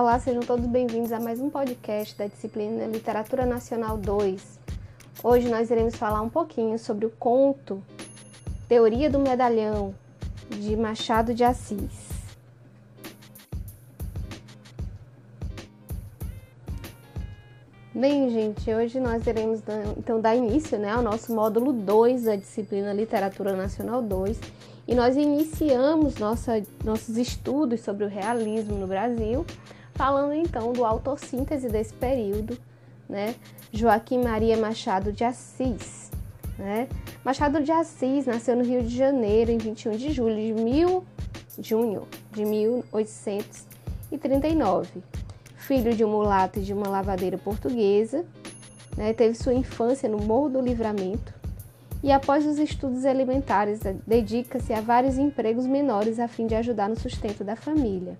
Olá, sejam todos bem-vindos a mais um podcast da disciplina Literatura Nacional 2. Hoje nós iremos falar um pouquinho sobre o conto Teoria do Medalhão, de Machado de Assis. Bem, gente, hoje nós iremos então dar início né, ao nosso módulo 2 da disciplina Literatura Nacional 2 e nós iniciamos nossa, nossos estudos sobre o realismo no Brasil Falando então do autossíntese desse período, né? Joaquim Maria Machado de Assis, né? Machado de Assis nasceu no Rio de Janeiro em 21 de julho de mil, junho de 1839. Filho de um mulato e de uma lavadeira portuguesa, né? teve sua infância no Morro do Livramento e após os estudos elementares dedica-se a vários empregos menores a fim de ajudar no sustento da família.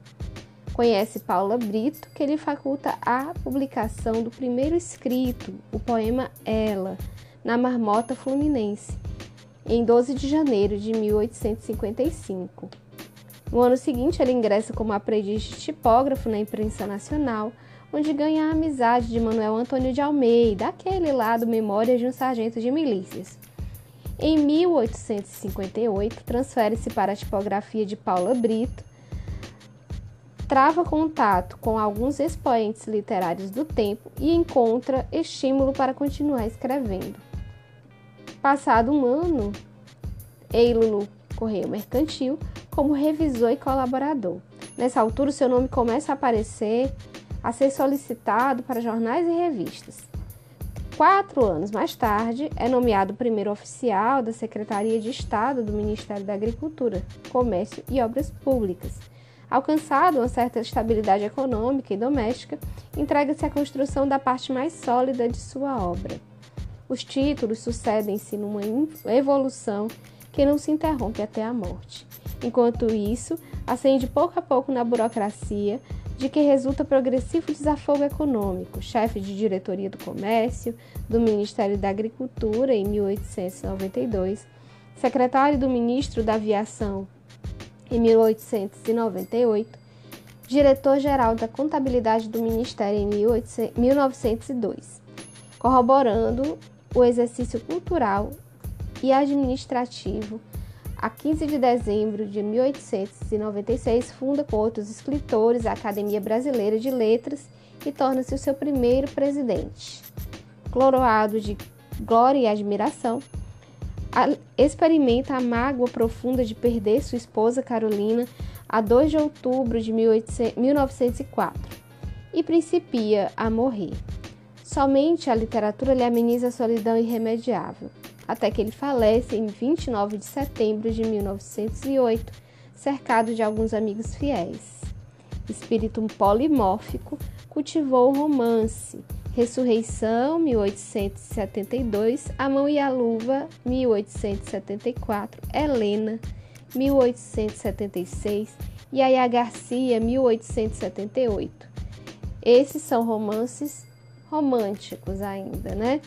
Conhece Paula Brito, que lhe faculta a publicação do primeiro escrito, o poema Ela, na Marmota Fluminense, em 12 de janeiro de 1855. No ano seguinte, ele ingressa como aprendiz de tipógrafo na imprensa nacional, onde ganha a amizade de Manuel Antônio de Almeida, aquele lá do Memórias de um Sargento de Milícias. Em 1858, transfere-se para a tipografia de Paula Brito, trava contato com alguns expoentes literários do tempo e encontra estímulo para continuar escrevendo. Passado um ano, ei-lo no Correio Mercantil como revisor e colaborador. Nessa altura, seu nome começa a aparecer, a ser solicitado para jornais e revistas. Quatro anos mais tarde, é nomeado primeiro oficial da Secretaria de Estado do Ministério da Agricultura, Comércio e Obras Públicas Alcançado uma certa estabilidade econômica e doméstica, entrega-se à construção da parte mais sólida de sua obra. Os títulos sucedem-se numa evolução que não se interrompe até a morte. Enquanto isso, ascende pouco a pouco na burocracia, de que resulta progressivo desafogo econômico, chefe de diretoria do comércio, do Ministério da Agricultura em 1892, secretário do ministro da Aviação em 1898, diretor-geral da Contabilidade do Ministério em 1902, corroborando o exercício cultural e administrativo. A 15 de dezembro de 1896, funda com outros escritores a Academia Brasileira de Letras e torna-se o seu primeiro presidente. Coroado de glória e admiração, experimenta a mágoa profunda de perder sua esposa Carolina a 2 de outubro de 1904 e principia a morrer. Somente a literatura lhe ameniza a solidão irremediável, até que ele falece em 29 de setembro de 1908, cercado de alguns amigos fiéis. Espírito polimórfico, cultivou o romance, Ressurreição, 1872, A Mão e a Luva, 1874, Helena, 1876, Yaya Garcia, 1878. Esses são romances românticos ainda, né?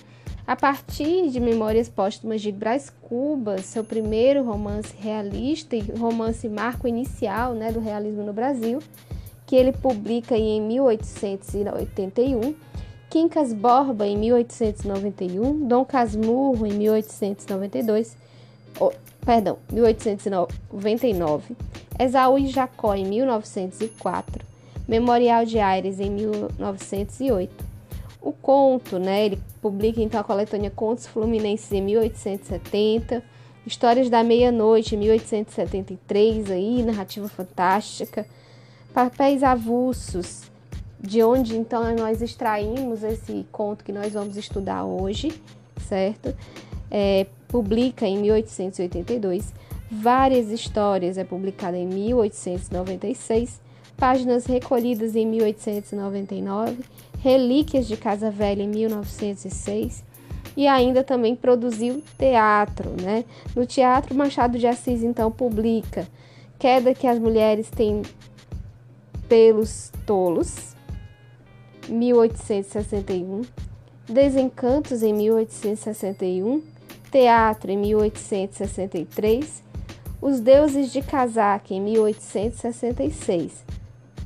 A partir de Memórias Póstumas de Brás Cubas, seu primeiro romance realista e romance marco inicial né, do realismo no Brasil, que ele publica em 1881, Quincas Borba, em 1891, Dom Casmurro, em 1892, oh, perdão, 1899, Esaú e Jacó, em 1904, Memorial de Aires, em 1908. O conto, né, ele publica então a coletânea Contos Fluminenses em 1870, Histórias da Meia-Noite, em 1873, aí, narrativa fantástica, Papéis Avulsos, de onde então nós extraímos esse conto que nós vamos estudar hoje, certo? É, publica em 1882, várias histórias é publicada em 1896, páginas recolhidas em 1899, relíquias de Casa Velha em 1906 e ainda também produziu teatro, né? No teatro Machado de Assis então publica Queda que as mulheres têm pelos tolos, 1861, Desencantos em 1861, Teatro em 1863, Os Deuses de Casaque em 1866,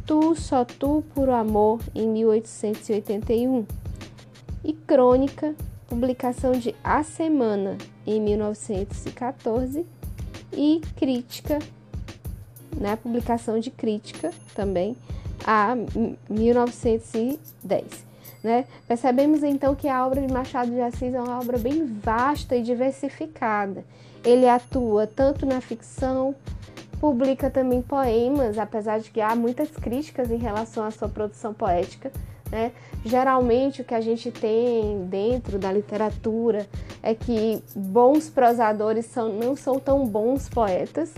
Tu, Só Tu, Puro Amor, em 1881. E Crônica, publicação de A Semana, em 1914. E Crítica, né, publicação de Crítica também, a 1910. Né? Percebemos então que a obra de Machado de Assis é uma obra bem vasta e diversificada. Ele atua tanto na ficção, publica também poemas, apesar de que há muitas críticas em relação à sua produção poética. Né? Geralmente o que a gente tem dentro da literatura é que bons prosadores são, não são tão bons poetas,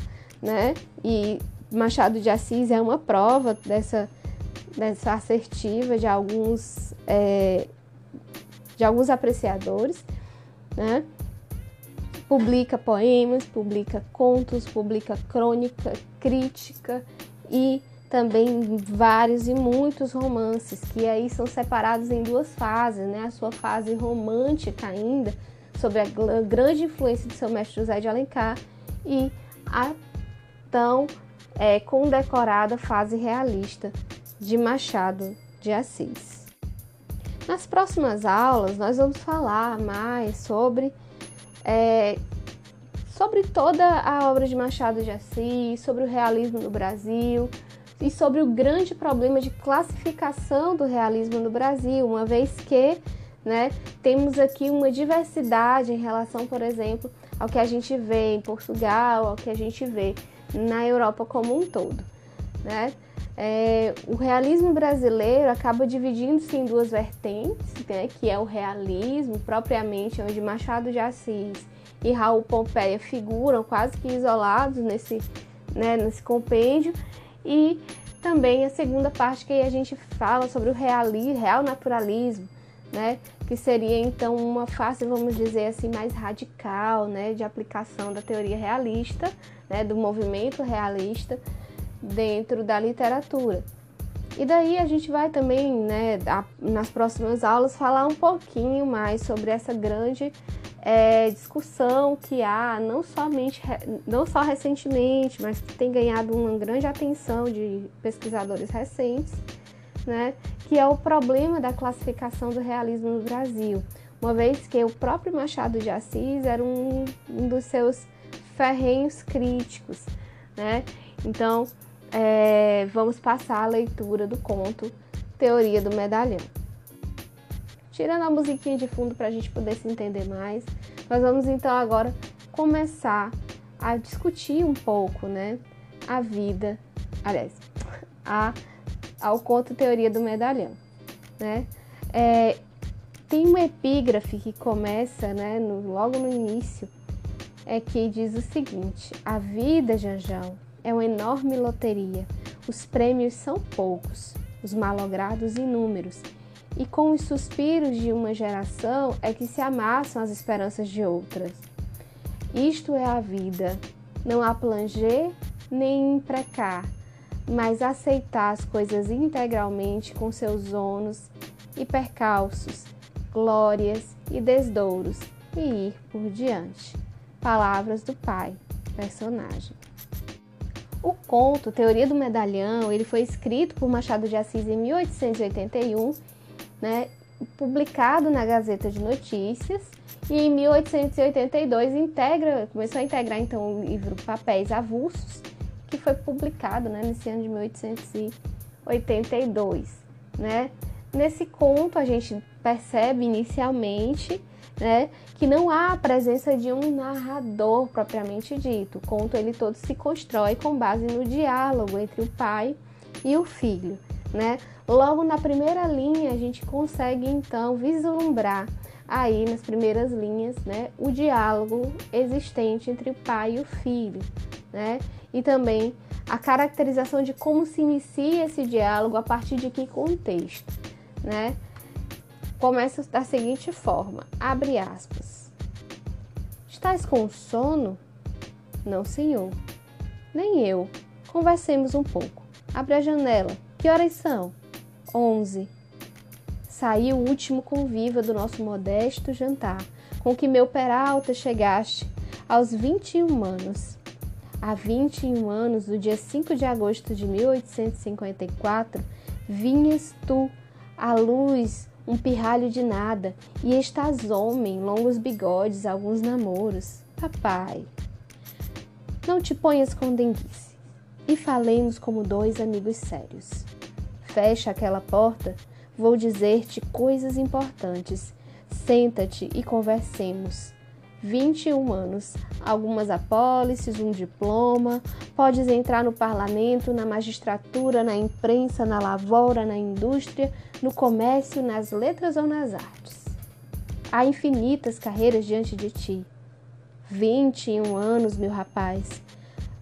né? E Machado de Assis é uma prova dessa dessa assertiva de alguns, é, de alguns apreciadores, né? Publica poemas, publica contos, publica crônica, crítica e também vários e muitos romances que aí são separados em duas fases, né? A sua fase romântica ainda, sobre a grande influência de seu mestre José de Alencar e a tão é, condecorada fase realista de Machado de Assis. Nas próximas aulas, nós vamos falar mais sobre, é, sobre toda a obra de Machado de Assis, sobre o realismo no Brasil e sobre o grande problema de classificação do realismo no Brasil, uma vez que né, temos aqui uma diversidade em relação, por exemplo, ao que a gente vê em Portugal, ao que a gente vê na Europa como um todo. Né? É, o realismo brasileiro acaba dividindo-se em duas vertentes, né, que é o realismo propriamente, onde Machado de Assis e Raul Pompeia figuram quase que isolados nesse, né, nesse compêndio, e também a segunda parte que a gente fala sobre o realismo, real naturalismo, né, que seria então uma face, vamos dizer assim, mais radical, né, de aplicação da teoria realista, né, do movimento realista dentro da literatura. E daí a gente vai também, né, nas próximas aulas, falar um pouquinho mais sobre essa grande é, discussão que há, não somente, não só recentemente, mas que tem ganhado uma grande atenção de pesquisadores recentes, né, que é o problema da classificação do realismo no Brasil, uma vez que o próprio Machado de Assis era um, um dos seus ferrenhos críticos, né? Então, é, vamos passar a leitura do conto Teoria do Medalhão. Tirando a musiquinha de fundo para a gente poder se entender mais, nós vamos então agora começar a discutir um pouco, né, a vida, aliás, a, ao conto Teoria do Medalhão, né? É, tem uma epígrafe que começa, né, no, logo no início, é que diz o seguinte: a vida, Janjão, é uma enorme loteria. Os prêmios são poucos, os malogrados inúmeros, e com os suspiros de uma geração é que se amassam as esperanças de outras. Isto é a vida, não há planger nem imprecar, mas aceitar as coisas integralmente com seus ônus e percalços, glórias e desdouros e ir por diante. Palavras do Pai, personagem. O conto Teoria do Medalhão, ele foi escrito por Machado de Assis em 1881, né, publicado na Gazeta de Notícias, e em 1882 integra, começou a integrar então o livro Papéis Avulsos, que foi publicado né, nesse ano de 1882. Né? Nesse conto a gente percebe inicialmente né, que não há a presença de um narrador propriamente dito. O conto ele todo se constrói com base no diálogo entre o pai e o filho, né? Logo na primeira linha a gente consegue então vislumbrar aí nas primeiras linhas, né, o diálogo existente entre o pai e o filho, né? E também a caracterização de como se inicia esse diálogo a partir de que contexto, né? começa da seguinte forma: abre aspas. Estás com sono? Não, senhor. Nem eu. Conversemos um pouco. Abre a janela. Que horas são? Onze. Saí o último convívio do nosso modesto jantar, com que meu peralta chegaste aos vinte e um anos. Há 21 anos, no dia 5 de agosto de 1854, vinhas tu, à luz, um pirralho de nada, e estás homem, longos bigodes, alguns namoros. Papai, não te ponhas com denguice, e falemos como dois amigos sérios. Fecha aquela porta, vou dizer-te coisas importantes. Senta-te e conversemos. 21 anos, algumas apólices, um diploma, podes entrar no parlamento, na magistratura, na imprensa, na lavoura, na indústria, no comércio, nas letras ou nas artes. Há infinitas carreiras diante de ti. 21 anos, meu rapaz,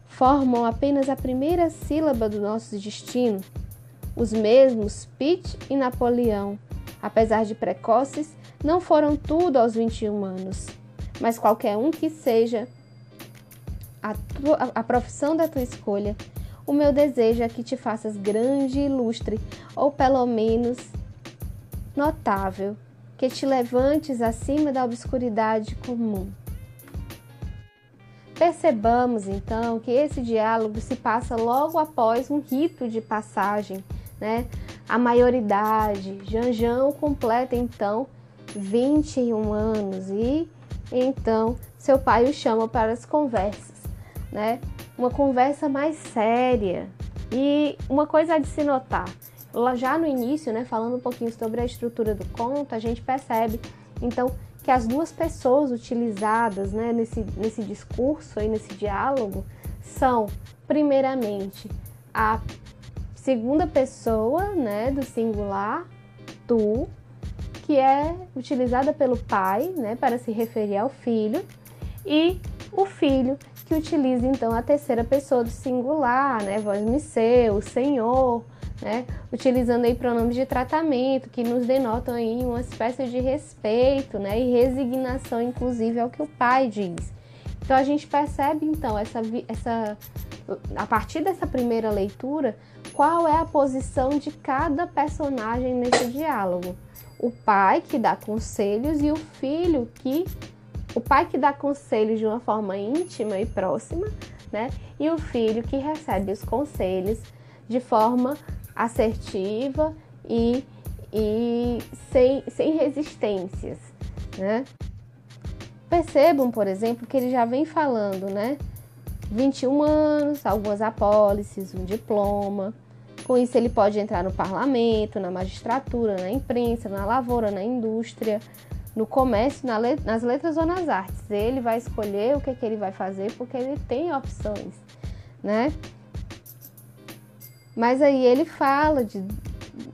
formam apenas a primeira sílaba do nosso destino. Os mesmos Pitt e Napoleão, apesar de precoces, não foram tudo aos 21 anos mas qualquer um que seja a, tua, a profissão da tua escolha, o meu desejo é que te faças grande e ilustre, ou pelo menos notável, que te levantes acima da obscuridade comum. Percebamos então que esse diálogo se passa logo após um rito de passagem, né? A maioridade, Janjão completa então 21 anos e então, seu pai o chama para as conversas, né? Uma conversa mais séria. E uma coisa de se notar, já no início, né, falando um pouquinho sobre a estrutura do conto, a gente percebe, então, que as duas pessoas utilizadas, né, nesse, nesse discurso e nesse diálogo são, primeiramente, a segunda pessoa, né, do singular, tu, que é utilizada pelo pai, né, para se referir ao filho, e o filho que utiliza então a terceira pessoa do singular, né, vós-me seu, senhor, né, utilizando aí pronomes de tratamento que nos denotam aí uma espécie de respeito, né, e resignação inclusive ao que o pai diz. Então a gente percebe então essa, essa a partir dessa primeira leitura qual é a posição de cada personagem nesse diálogo o pai que dá conselhos e o filho que o pai que dá conselhos de uma forma íntima e próxima, né? E o filho que recebe os conselhos de forma assertiva e, e sem, sem resistências, né? Percebam, por exemplo, que ele já vem falando, né? 21 anos, algumas apólices, um diploma, com isso, ele pode entrar no parlamento, na magistratura, na imprensa, na lavoura, na indústria, no comércio, na let nas letras ou nas artes. Ele vai escolher o que, que ele vai fazer porque ele tem opções, né? Mas aí ele fala de,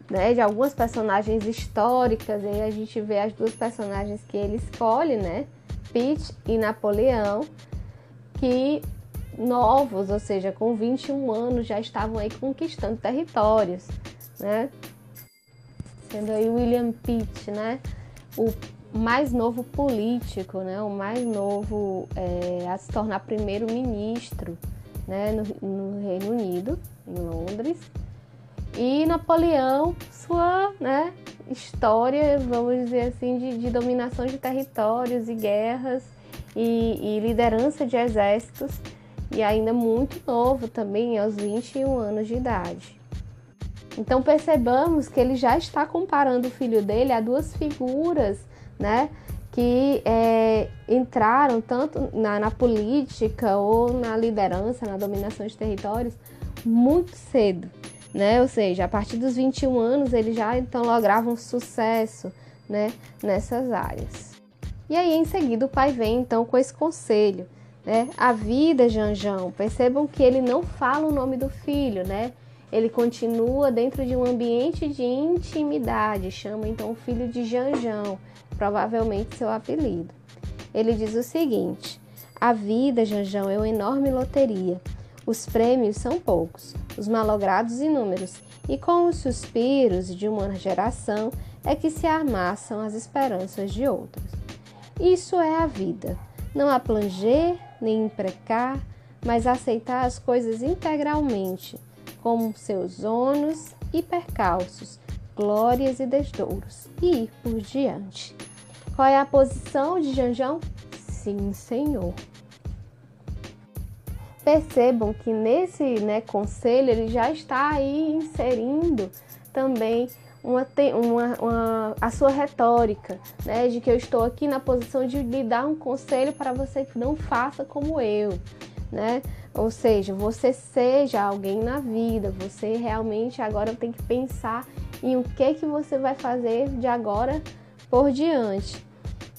né, de algumas personagens históricas, e aí a gente vê as duas personagens que ele escolhe, né? Pitt e Napoleão, que novos, ou seja, com 21 anos já estavam aí conquistando territórios, né? Sendo aí William Pitt, né? O mais novo político, né? O mais novo é, a se tornar primeiro-ministro, né? No, no, Reino Unido, em Londres. E Napoleão, sua, né? História, vamos dizer assim, de, de dominação de territórios e guerras e, e liderança de exércitos e ainda muito novo também, aos 21 anos de idade. Então percebamos que ele já está comparando o filho dele a duas figuras, né, que é, entraram tanto na, na, política ou na liderança, na dominação de territórios, muito cedo, né? Ou seja, a partir dos 21 anos ele já então logravam sucesso, né, nessas áreas. E aí em seguida o pai vem então com esse conselho né? A vida, Janjão, percebam que ele não fala o nome do filho, né? Ele continua dentro de um ambiente de intimidade, chama então o filho de Janjão, provavelmente seu apelido. Ele diz o seguinte: A vida, Janjão, é uma enorme loteria. Os prêmios são poucos, os malogrados inúmeros, e com os suspiros de uma geração é que se amassam as esperanças de outros. Isso é a vida. Não há planger, nem imprecar, mas aceitar as coisas integralmente, como seus ônus e percalços, glórias e desdouros, e ir por diante. Qual é a posição de Janjão? Sim, Senhor. Percebam que nesse né, conselho ele já está aí inserindo também uma, uma, uma, a sua retórica, né, de que eu estou aqui na posição de lhe dar um conselho para você que não faça como eu, né? Ou seja, você seja alguém na vida, você realmente agora tem que pensar em o que que você vai fazer de agora por diante,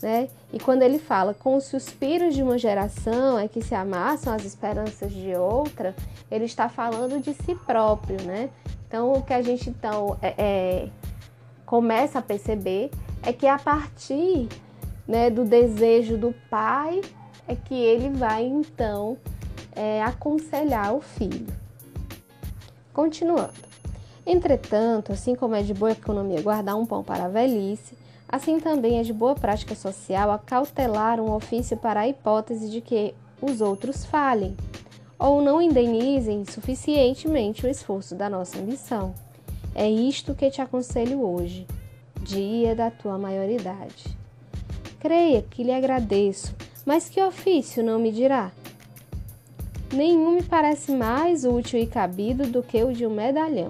né? E quando ele fala com os suspiros de uma geração é que se amassam as esperanças de outra, ele está falando de si próprio, né? Então o que a gente então é, é, começa a perceber é que a partir né, do desejo do pai é que ele vai então é, aconselhar o filho. Continuando. Entretanto, assim como é de boa economia guardar um pão para a velhice, assim também é de boa prática social acautelar um ofício para a hipótese de que os outros falhem ou não indenizem suficientemente o esforço da nossa ambição. É isto que te aconselho hoje, dia da tua maioridade. Creia que lhe agradeço, mas que ofício não me dirá? nenhum me parece mais útil e cabido do que o de um medalhão.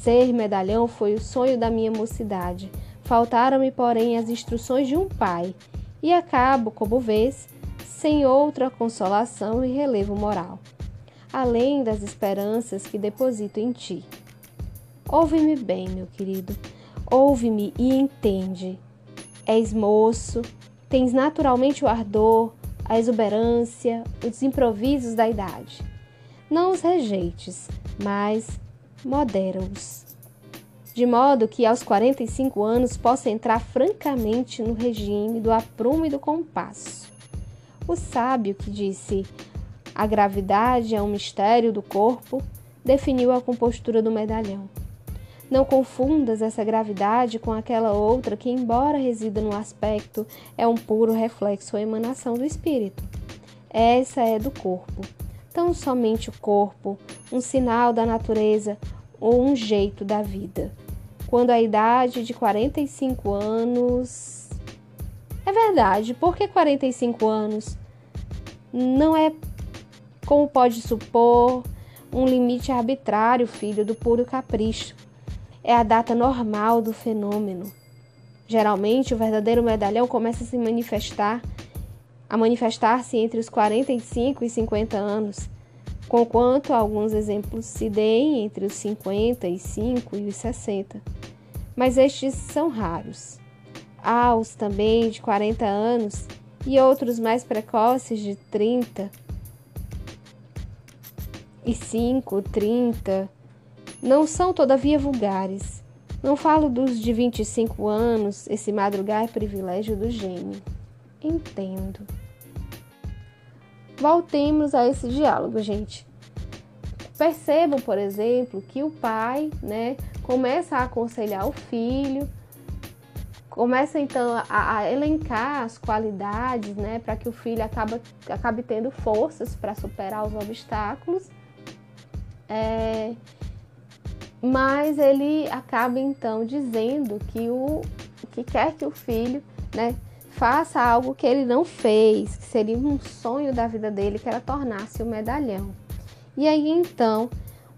Ser medalhão foi o sonho da minha mocidade. Faltaram-me, porém, as instruções de um pai, e acabo, como vês, sem outra consolação e relevo moral, além das esperanças que deposito em ti. Ouve-me bem, meu querido, ouve-me e entende. És moço, tens naturalmente o ardor, a exuberância, os improvisos da idade. Não os rejeites, mas modera-os. De modo que aos 45 anos possa entrar francamente no regime do aprumo e do compasso. O sábio que disse a gravidade é um mistério do corpo definiu a compostura do medalhão. Não confundas essa gravidade com aquela outra que, embora resida no aspecto, é um puro reflexo ou emanação do espírito. Essa é do corpo. Tão somente o corpo, um sinal da natureza ou um jeito da vida. Quando a idade de 45 anos. É verdade, por que 45 anos? Não é, como pode supor, um limite arbitrário, filho do puro capricho é a data normal do fenômeno. Geralmente, o verdadeiro medalhão começa a se manifestar, a manifestar-se entre os 45 e 50 anos, conquanto alguns exemplos se deem entre os 55 e os 60. Mas estes são raros. Há os também de 40 anos e outros mais precoces de 30 e 5, 30 não são, todavia, vulgares. Não falo dos de 25 anos, esse madrugar é privilégio do gênio. Entendo. Voltemos a esse diálogo, gente. Percebam, por exemplo, que o pai, né, começa a aconselhar o filho, começa então a, a elencar as qualidades, né, para que o filho acabe, acabe tendo forças para superar os obstáculos. É, mas ele acaba então dizendo que o que quer que o filho, né, faça algo que ele não fez, que seria um sonho da vida dele, que era tornar-se o medalhão. E aí então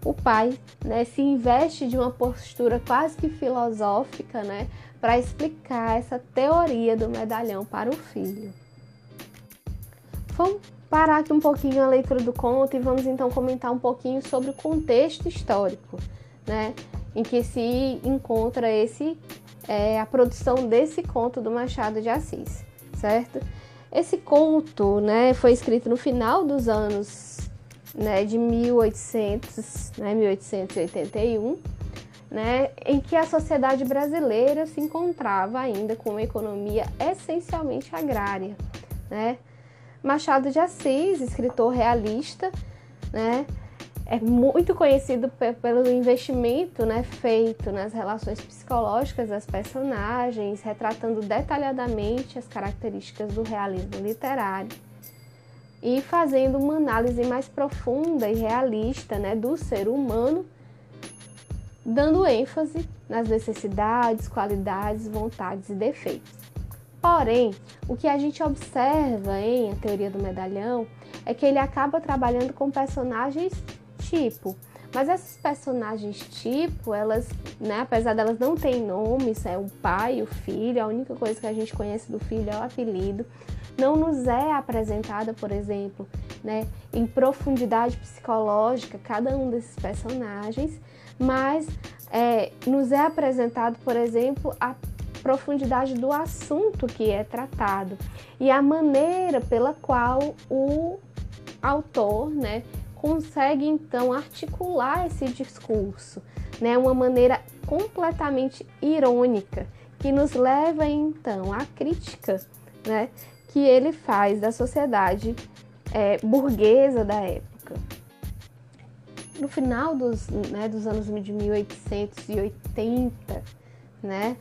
o pai, né, se investe de uma postura quase que filosófica, né, para explicar essa teoria do medalhão para o filho. Vamos parar aqui um pouquinho a leitura do conto e vamos então comentar um pouquinho sobre o contexto histórico né, em que se encontra esse é, a produção desse conto do Machado de Assis, certo? Esse conto, né, foi escrito no final dos anos né, de 1800, né, 1881, né, em que a sociedade brasileira se encontrava ainda com uma economia essencialmente agrária, né? Machado de Assis, escritor realista, né, é muito conhecido pelo investimento né, feito nas relações psicológicas das personagens, retratando detalhadamente as características do realismo literário e fazendo uma análise mais profunda e realista né, do ser humano, dando ênfase nas necessidades, qualidades, vontades e defeitos. Porém, o que a gente observa em a teoria do medalhão é que ele acaba trabalhando com personagens tipo. Mas essas personagens tipo, elas, né, apesar delas não terem nomes, é o pai, o filho, a única coisa que a gente conhece do filho é o apelido, não nos é apresentada, por exemplo, né, em profundidade psicológica cada um desses personagens, mas é, nos é apresentado, por exemplo, a profundidade do assunto que é tratado e a maneira pela qual o autor, né, consegue então articular esse discurso, né, uma maneira completamente irônica que nos leva então à crítica, né, que ele faz da sociedade é, burguesa da época. No final dos, né, dos anos de 1880, né,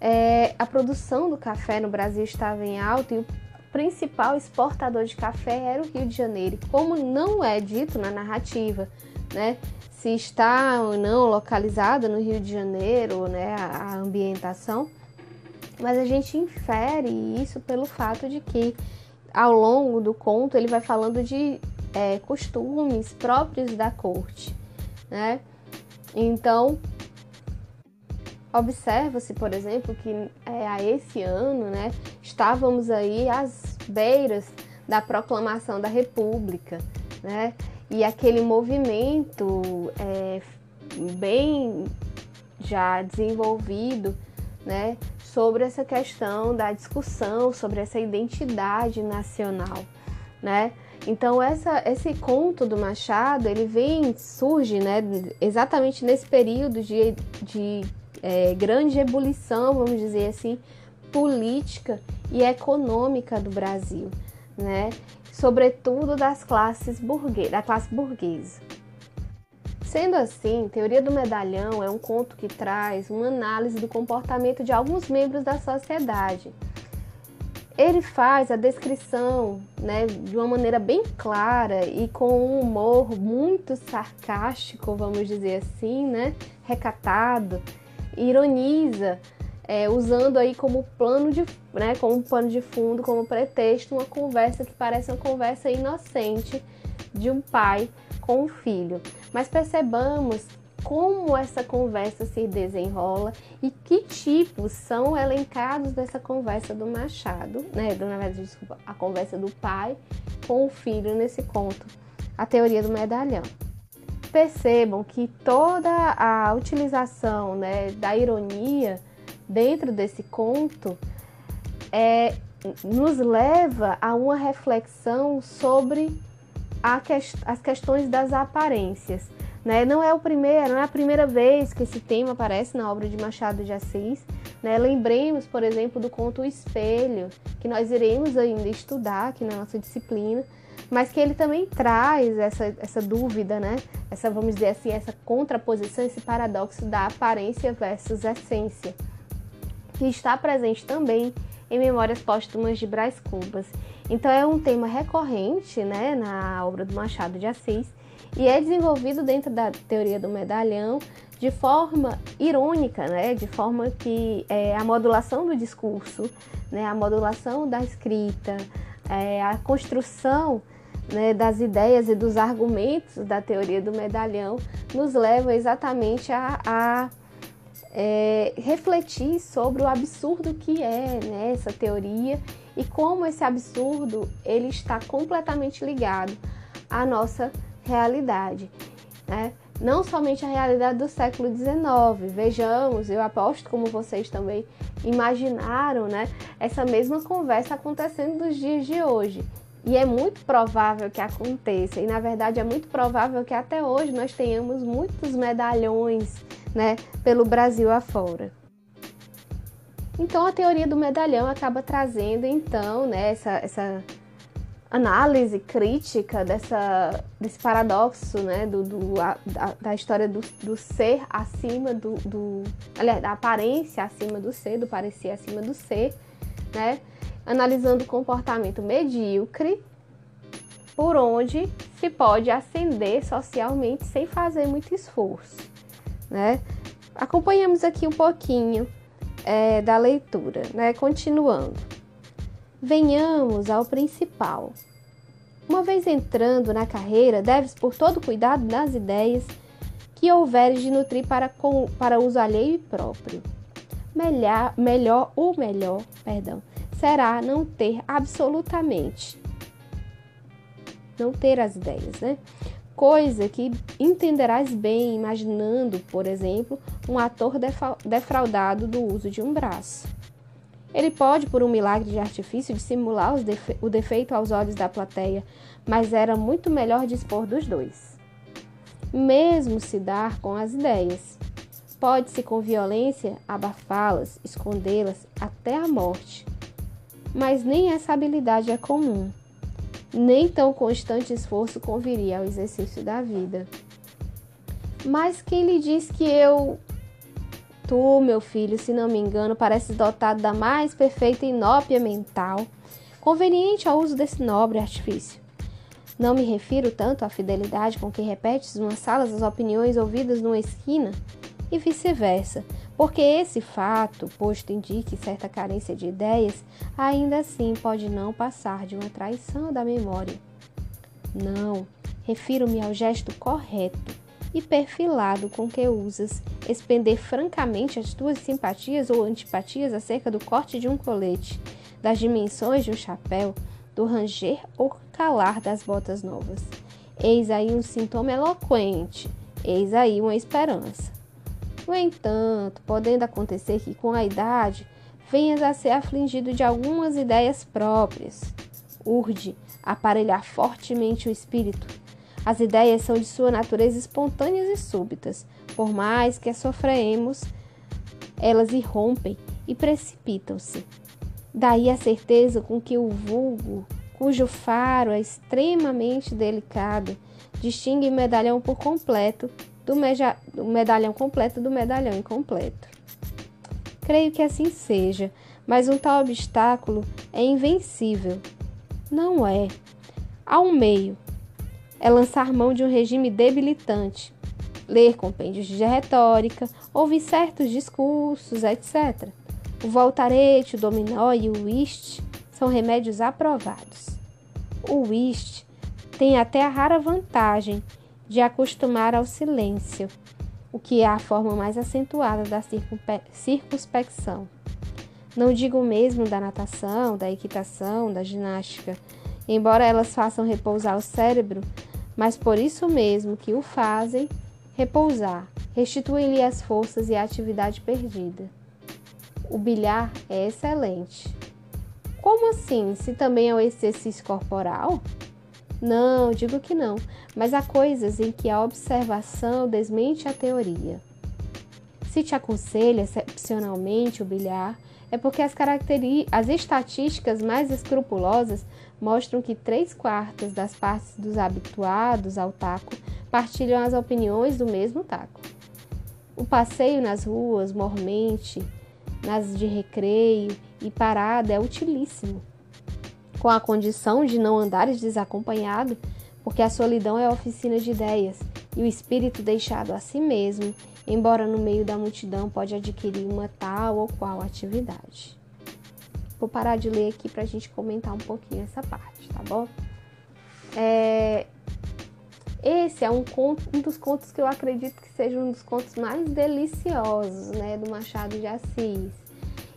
é, a produção do café no Brasil estava em alta e o principal exportador de café era o Rio de Janeiro. Como não é dito na narrativa, né, se está ou não localizada no Rio de Janeiro, né, a, a ambientação, mas a gente infere isso pelo fato de que ao longo do conto ele vai falando de é, costumes próprios da corte, né? Então observa-se, por exemplo, que é, a esse ano, né, estávamos aí às beiras da proclamação da República, né? E aquele movimento é, bem já desenvolvido, né, sobre essa questão da discussão sobre essa identidade nacional, né? Então essa, esse conto do Machado ele vem surge, né, exatamente nesse período de, de é, grande ebulição, vamos dizer assim, política e econômica do Brasil, né? Sobretudo das classes burguesas, da classe burguesa. Sendo assim, Teoria do Medalhão é um conto que traz uma análise do comportamento de alguns membros da sociedade. Ele faz a descrição né, de uma maneira bem clara e com um humor muito sarcástico, vamos dizer assim, né, recatado, ironiza, é, usando aí como plano de, né, como pano de fundo, como pretexto, uma conversa que parece uma conversa inocente de um pai com o filho. Mas percebamos como essa conversa se desenrola e que tipos são elencados dessa conversa do Machado, né? Do, na verdade, desculpa, a conversa do pai com o filho nesse conto, a teoria do medalhão. Percebam que toda a utilização né, da ironia dentro desse conto é, nos leva a uma reflexão sobre que, as questões das aparências. Né? Não é o primeiro, não é a primeira vez que esse tema aparece na obra de Machado de Assis. Né? Lembremos, por exemplo, do conto O Espelho, que nós iremos ainda estudar aqui na nossa disciplina, mas que ele também traz essa, essa dúvida, né? essa, vamos dizer assim, essa contraposição, esse paradoxo da aparência versus essência, que está presente também em Memórias Póstumas de Brás Cubas. Então é um tema recorrente né, na obra do Machado de Assis e é desenvolvido dentro da teoria do medalhão de forma irônica, né, de forma que é, a modulação do discurso, né, a modulação da escrita, é, a construção né, das ideias e dos argumentos da teoria do medalhão nos leva exatamente a, a é, refletir sobre o absurdo que é né, essa teoria e como esse absurdo ele está completamente ligado à nossa realidade, né? não somente a realidade do século XIX. Vejamos, eu aposto como vocês também imaginaram, né, essa mesma conversa acontecendo nos dias de hoje. E é muito provável que aconteça, e na verdade é muito provável que até hoje nós tenhamos muitos medalhões né, pelo Brasil afora. Então a teoria do medalhão acaba trazendo então né, essa, essa análise crítica dessa, desse paradoxo né, do, do a, da, da, história do, do ser acima do, do. Aliás, da aparência acima do ser, do parecer acima do ser, né? Analisando o comportamento medíocre, por onde se pode ascender socialmente sem fazer muito esforço, né? Acompanhamos aqui um pouquinho é, da leitura, né? Continuando. Venhamos ao principal. Uma vez entrando na carreira, deves por todo cuidado nas ideias que houveres de nutrir para, com, para uso alheio e próprio. Melhor, melhor ou melhor, perdão, será não ter absolutamente, não ter as ideias, né? Coisa que entenderás bem imaginando, por exemplo, um ator defraudado do uso de um braço. Ele pode, por um milagre de artifício, dissimular defe o defeito aos olhos da plateia, mas era muito melhor dispor dos dois. Mesmo se dar com as ideias. Pode-se com violência abafá-las, escondê-las até a morte. Mas nem essa habilidade é comum. Nem tão constante esforço conviria ao exercício da vida. Mas quem lhe diz que eu Tu, meu filho, se não me engano, pareces dotado da mais perfeita inópia mental, conveniente ao uso desse nobre artifício. Não me refiro tanto à fidelidade com que repetes umas salas as opiniões ouvidas numa esquina e vice-versa, porque esse fato, posto indique certa carência de ideias, ainda assim pode não passar de uma traição da memória. Não, refiro-me ao gesto correto e perfilado com que usas expender francamente as tuas simpatias ou antipatias acerca do corte de um colete, das dimensões de um chapéu, do ranger ou calar das botas novas. Eis aí um sintoma eloquente, eis aí uma esperança. No entanto, podendo acontecer que com a idade venhas a ser afligido de algumas ideias próprias. Urde aparelhar fortemente o espírito as ideias são de sua natureza espontâneas e súbitas. Por mais que as sofremos, elas irrompem e precipitam-se. Daí a certeza com que o vulgo, cujo faro é extremamente delicado, distingue o medalhão por completo do, do medalhão completo do medalhão incompleto. Creio que assim seja, mas um tal obstáculo é invencível. Não é. Há um meio, é lançar mão de um regime debilitante, ler compêndios de retórica, ouvir certos discursos, etc. O voltarete, o dominó e o whist são remédios aprovados. O whist tem até a rara vantagem de acostumar ao silêncio, o que é a forma mais acentuada da circunspecção. Não digo mesmo da natação, da equitação, da ginástica, embora elas façam repousar o cérebro, mas por isso mesmo que o fazem repousar, restituem-lhe as forças e a atividade perdida. O bilhar é excelente. Como assim? Se também é um exercício corporal? Não, digo que não, mas há coisas em que a observação desmente a teoria. Se te aconselho excepcionalmente o bilhar, é porque as, as estatísticas mais escrupulosas mostram que três quartas das partes dos habituados ao taco partilham as opiniões do mesmo taco. O passeio nas ruas, mormente, nas de recreio e parada é utilíssimo, com a condição de não andares desacompanhado, porque a solidão é a oficina de ideias e o espírito deixado a si mesmo, embora no meio da multidão pode adquirir uma tal ou qual atividade. Vou parar de ler aqui para a gente comentar um pouquinho essa parte, tá bom? É, esse é um, conto, um dos contos que eu acredito que seja um dos contos mais deliciosos, né, do Machado de Assis.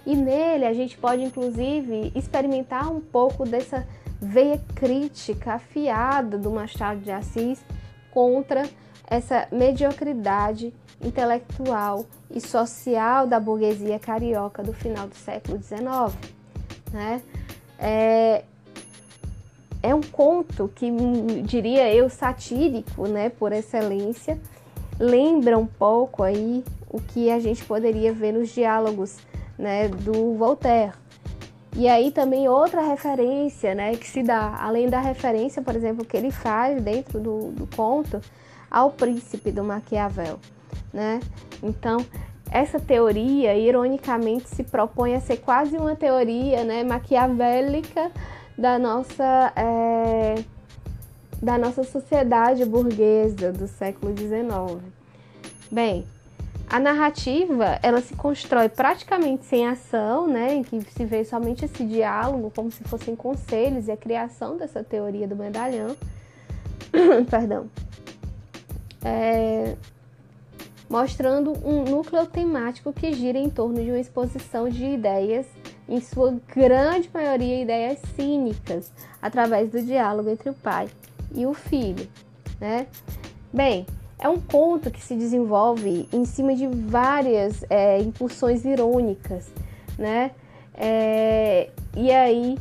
E nele a gente pode inclusive experimentar um pouco dessa veia crítica afiada do Machado de Assis contra essa mediocridade intelectual e social da burguesia carioca do final do século XIX né? É, é um conto que diria eu satírico, né, por excelência. Lembra um pouco aí o que a gente poderia ver nos diálogos, né, do Voltaire. E aí também outra referência, né, que se dá, além da referência, por exemplo, que ele faz dentro do, do conto ao príncipe do Maquiavel, né? Então, essa teoria, ironicamente, se propõe a ser quase uma teoria né, maquiavélica da nossa, é, da nossa sociedade burguesa do século XIX. Bem, A narrativa, ela se constrói praticamente sem ação, né, em que se vê somente esse diálogo, como se fossem conselhos e a criação dessa teoria do medalhão. Perdão. É, mostrando um núcleo temático que gira em torno de uma exposição de ideias, em sua grande maioria ideias cínicas, através do diálogo entre o pai e o filho, né? Bem, é um conto que se desenvolve em cima de várias é, impulsões irônicas, né? É, e aí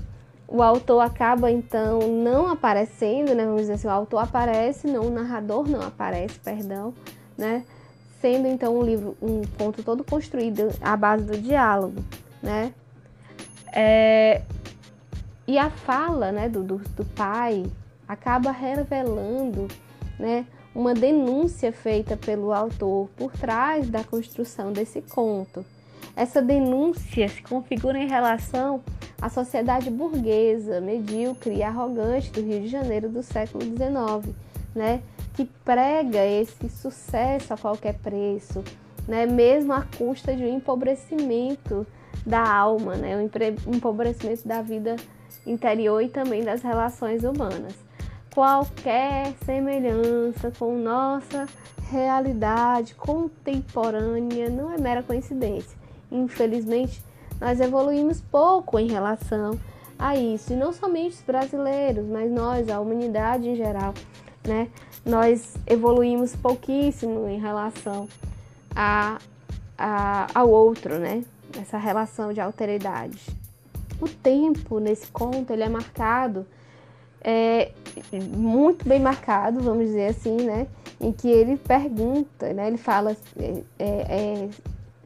o autor acaba então não aparecendo, né? Vamos dizer assim, o autor aparece, não o narrador não aparece, perdão, né? Sendo então um livro, um conto todo construído à base do diálogo, né? É, e a fala, né, do, do, do pai acaba revelando, né, uma denúncia feita pelo autor por trás da construção desse conto. Essa denúncia se configura em relação à sociedade burguesa, medíocre e arrogante do Rio de Janeiro do século XIX, né? Que prega esse sucesso a qualquer preço, né? mesmo à custa de um empobrecimento da alma, né? um empobrecimento da vida interior e também das relações humanas qualquer semelhança com nossa realidade contemporânea não é mera coincidência. Infelizmente, nós evoluímos pouco em relação a isso, e não somente os brasileiros, mas nós, a humanidade em geral, né? Nós evoluímos pouquíssimo em relação a, a, ao outro, né? Essa relação de alteridade. O tempo nesse conto ele é marcado é, muito bem marcado, vamos dizer assim, né? Em que ele pergunta, né? Ele fala é, é, é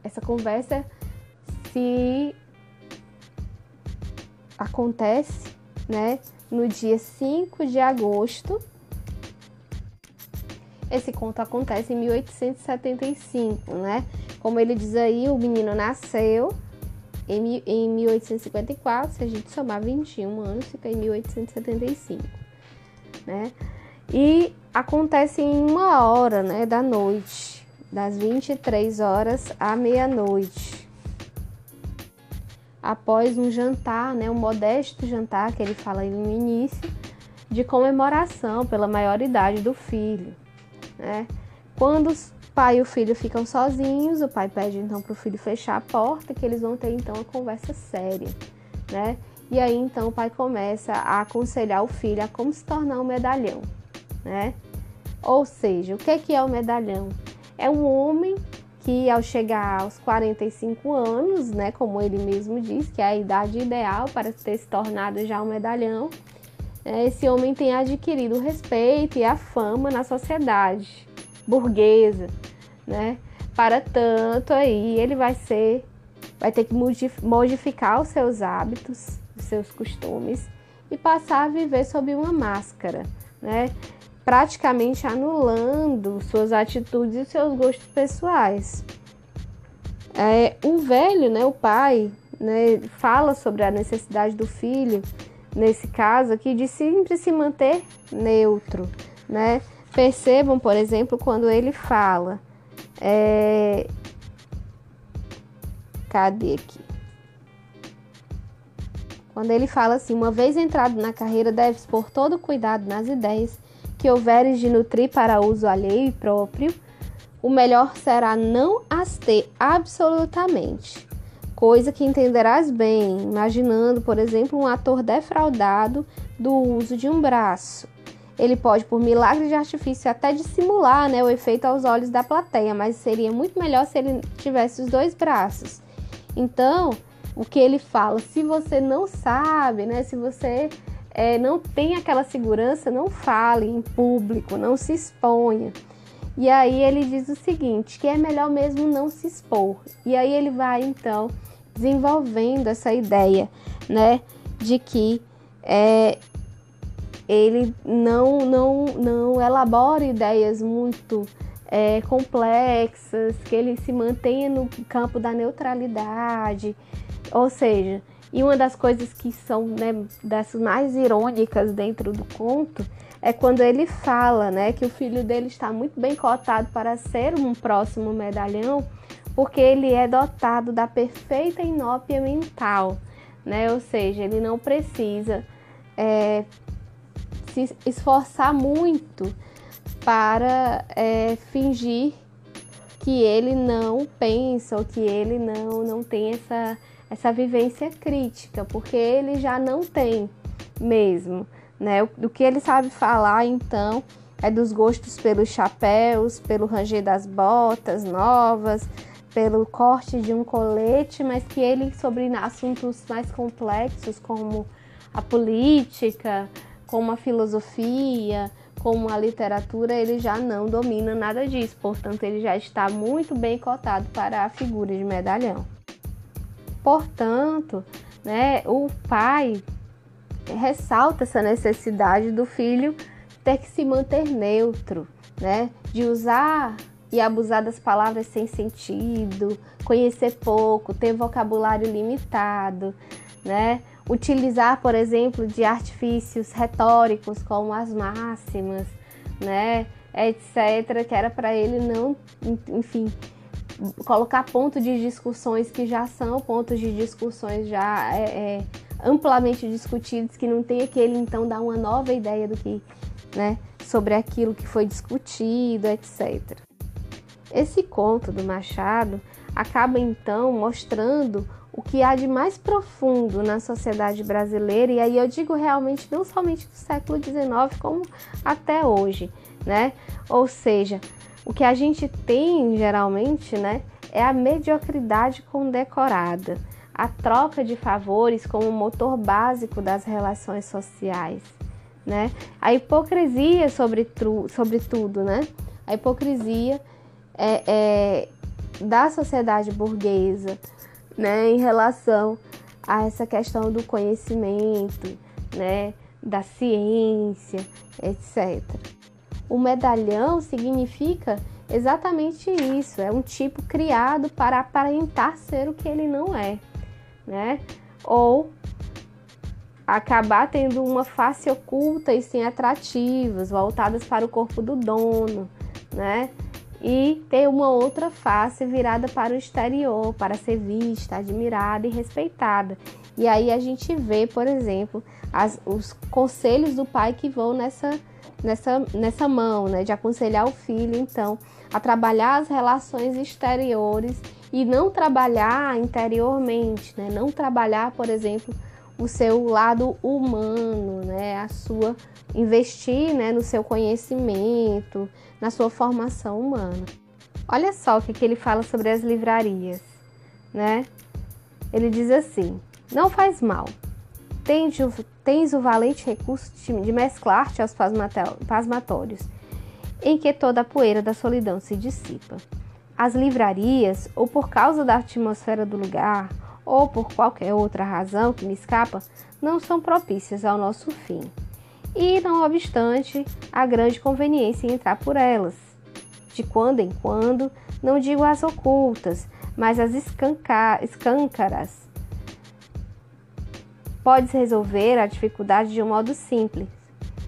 essa conversa se acontece, né? No dia 5 de agosto. Esse conto acontece em 1875, né? Como ele diz aí, o menino nasceu em, em 1854, se a gente somar 21 anos, fica em 1875, né? E acontece em uma hora, né, da noite, das 23 horas à meia-noite. Após um jantar, né, um modesto jantar que ele fala aí no início, de comemoração pela maioridade do filho, né? Quando pai e o filho ficam sozinhos, o pai pede então para o filho fechar a porta, que eles vão ter então uma conversa séria, né? E aí então o pai começa a aconselhar o filho a como se tornar um medalhão, né? Ou seja, o que é, que é o medalhão? É um homem que ao chegar aos 45 anos, né, como ele mesmo diz, que é a idade ideal para ter se tornado já um medalhão, esse homem tem adquirido o respeito e a fama na sociedade burguesa, né? Para tanto aí ele vai ser vai ter que modificar os seus hábitos, os seus costumes e passar a viver sob uma máscara, né? Praticamente anulando suas atitudes e seus gostos pessoais. É, o velho, né, o pai, né, fala sobre a necessidade do filho, nesse caso aqui, de sempre se manter neutro, né? Percebam, por exemplo, quando ele fala é... Cadê aqui? Quando ele fala assim: uma vez entrado na carreira, deves pôr todo cuidado nas ideias que houveres de nutrir para uso alheio e próprio. O melhor será não as ter absolutamente, coisa que entenderás bem, imaginando, por exemplo, um ator defraudado do uso de um braço ele pode, por milagre de artifício, até dissimular né, o efeito aos olhos da plateia, mas seria muito melhor se ele tivesse os dois braços. Então, o que ele fala, se você não sabe, né, se você é, não tem aquela segurança, não fale em público, não se exponha. E aí ele diz o seguinte, que é melhor mesmo não se expor. E aí ele vai então desenvolvendo essa ideia, né, de que é, ele não, não, não elabora ideias muito é, complexas, que ele se mantenha no campo da neutralidade, ou seja, e uma das coisas que são né, dessas mais irônicas dentro do conto é quando ele fala, né, que o filho dele está muito bem cotado para ser um próximo medalhão, porque ele é dotado da perfeita inópia mental, né? Ou seja, ele não precisa é, se esforçar muito para é, fingir que ele não pensa ou que ele não, não tem essa, essa vivência crítica, porque ele já não tem mesmo. Né? Do que ele sabe falar, então, é dos gostos pelos chapéus, pelo ranger das botas novas, pelo corte de um colete, mas que ele, sobre assuntos mais complexos, como a política, como a filosofia, como a literatura, ele já não domina nada disso, portanto, ele já está muito bem cotado para a figura de medalhão. Portanto, né, o pai ressalta essa necessidade do filho ter que se manter neutro, né, de usar e abusar das palavras sem sentido, conhecer pouco, ter vocabulário limitado, né? utilizar, por exemplo, de artifícios retóricos como as máximas, né, etc, que era para ele não, enfim, colocar ponto de discussões que já são pontos de discussões já é, é, amplamente discutidos, que não tem aquele então dar uma nova ideia do que, né, sobre aquilo que foi discutido, etc. Esse conto do Machado acaba então mostrando o que há de mais profundo na sociedade brasileira, e aí eu digo realmente não somente do século XIX, como até hoje, né? Ou seja, o que a gente tem geralmente, né, é a mediocridade condecorada, a troca de favores como motor básico das relações sociais, né? A hipocrisia sobre, sobre tudo, né? A hipocrisia é, é da sociedade burguesa, né, em relação a essa questão do conhecimento, né, da ciência, etc. O medalhão significa exatamente isso, é um tipo criado para aparentar ser o que ele não é, né? Ou acabar tendo uma face oculta e sem atrativos, voltadas para o corpo do dono, né? E ter uma outra face virada para o exterior, para ser vista, admirada e respeitada. E aí a gente vê, por exemplo, as, os conselhos do pai que vão nessa, nessa, nessa mão, né, de aconselhar o filho, então, a trabalhar as relações exteriores e não trabalhar interiormente, né, não trabalhar, por exemplo, o seu lado humano, né, a sua investir, né, no seu conhecimento, na sua formação humana. Olha só o que, ele fala sobre as livrarias, né? Ele diz assim: não faz mal. Tens o, tens o valente recurso de mesclar-te aos pasmatórios, em que toda a poeira da solidão se dissipa. As livrarias, ou por causa da atmosfera do lugar, ou por qualquer outra razão que me escapa, não são propícias ao nosso fim e, não obstante, há grande conveniência em entrar por elas. De quando em quando, não digo as ocultas, mas as escâncaras. Podes resolver a dificuldade de um modo simples.